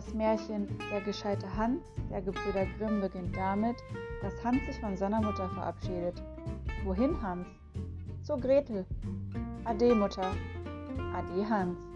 Das Märchen Der gescheite Hans der Gebrüder Grimm beginnt damit, dass Hans sich von seiner Mutter verabschiedet. Wohin, Hans? Zur Gretel. Ade, Mutter. Ade, Hans.